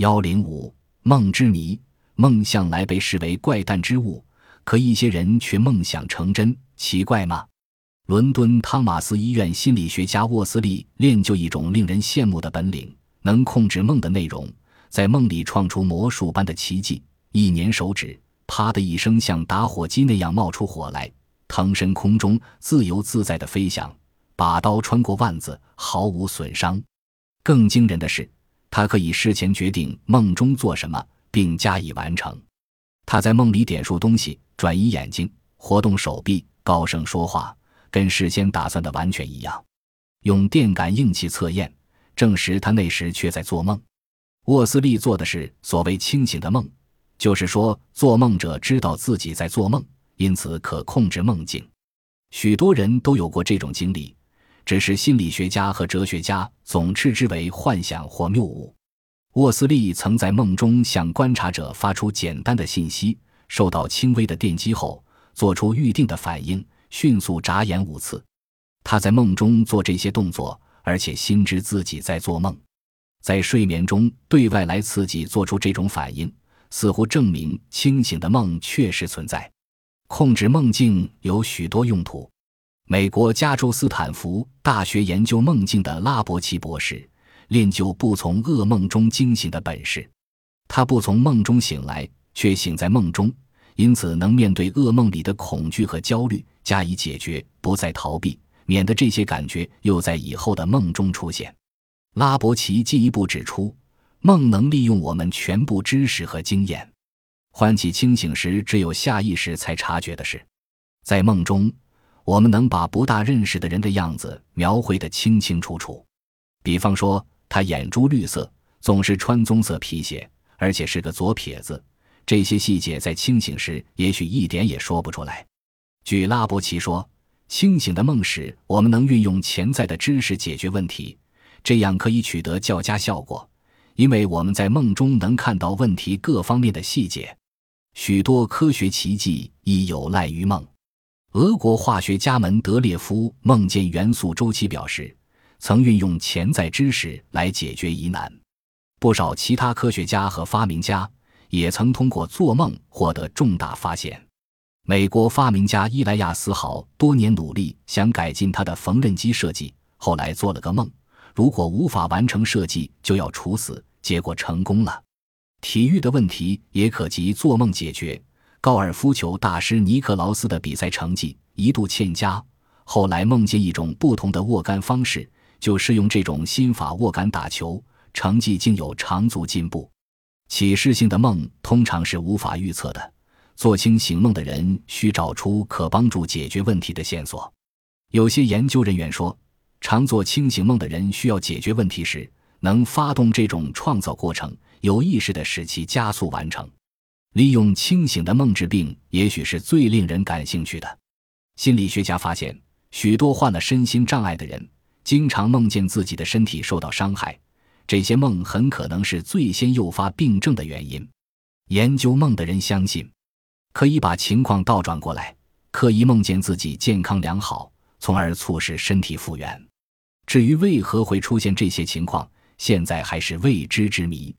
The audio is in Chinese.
幺零五梦之谜，梦向来被视为怪诞之物，可一些人却梦想成真，奇怪吗？伦敦汤马斯医院心理学家沃斯利练就一种令人羡慕的本领，能控制梦的内容，在梦里创出魔术般的奇迹。一捻手指，啪的一声，像打火机那样冒出火来，腾身空中，自由自在的飞翔，把刀穿过腕子，毫无损伤。更惊人的是，他可以事前决定梦中做什么，并加以完成。他在梦里点数东西，转移眼睛，活动手臂，高声说话。跟事先打算的完全一样，用电感应器测验证实他那时却在做梦。沃斯利做的是所谓清醒的梦，就是说做梦者知道自己在做梦，因此可控制梦境。许多人都有过这种经历，只是心理学家和哲学家总斥之为幻想或谬误。沃斯利曾在梦中向观察者发出简单的信息，受到轻微的电击后，做出预定的反应。迅速眨眼五次，他在梦中做这些动作，而且心知自己在做梦。在睡眠中对外来刺激做出这种反应，似乎证明清醒的梦确实存在。控制梦境有许多用途。美国加州斯坦福大学研究梦境的拉伯奇博士练就不从噩梦中惊醒的本事。他不从梦中醒来，却醒在梦中。因此，能面对噩梦里的恐惧和焦虑加以解决，不再逃避，免得这些感觉又在以后的梦中出现。拉伯奇进一步指出，梦能利用我们全部知识和经验，唤起清醒时只有下意识才察觉的事。在梦中，我们能把不大认识的人的样子描绘得清清楚楚。比方说，他眼珠绿色，总是穿棕色皮鞋，而且是个左撇子。这些细节在清醒时也许一点也说不出来。据拉伯奇说，清醒的梦使我们能运用潜在的知识解决问题，这样可以取得较佳效果，因为我们在梦中能看到问题各方面的细节。许多科学奇迹亦有赖于梦。俄国化学家门德列夫梦见元素周期表时，曾运用潜在知识来解决疑难。不少其他科学家和发明家。也曾通过做梦获得重大发现。美国发明家伊莱亚斯豪多年努力想改进他的缝纫机设计，后来做了个梦：如果无法完成设计，就要处死。结果成功了。体育的问题也可及做梦解决。高尔夫球大师尼克劳斯的比赛成绩一度欠佳，后来梦见一种不同的握杆方式，就试用这种新法握杆打球，成绩竟有长足进步。启示性的梦通常是无法预测的。做清醒梦的人需找出可帮助解决问题的线索。有些研究人员说，常做清醒梦的人需要解决问题时，能发动这种创造过程，有意识地使其加速完成。利用清醒的梦治病，也许是最令人感兴趣的。心理学家发现，许多患了身心障碍的人，经常梦见自己的身体受到伤害。这些梦很可能是最先诱发病症的原因。研究梦的人相信，可以把情况倒转过来，刻意梦见自己健康良好，从而促使身体复原。至于为何会出现这些情况，现在还是未知之谜。